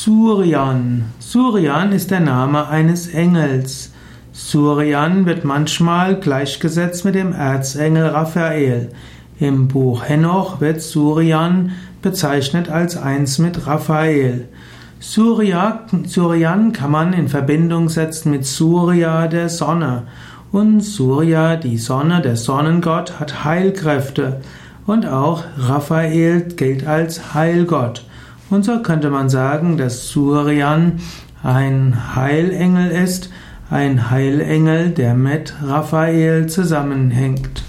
Suryan. Suryan ist der Name eines Engels. Suryan wird manchmal gleichgesetzt mit dem Erzengel Raphael. Im Buch Henoch wird Suryan bezeichnet als eins mit Raphael. Surya, Suryan kann man in Verbindung setzen mit Surya, der Sonne. Und Surya, die Sonne, der Sonnengott, hat Heilkräfte. Und auch Raphael gilt als Heilgott. Und so könnte man sagen, dass Suryan ein Heilengel ist, ein Heilengel, der mit Raphael zusammenhängt.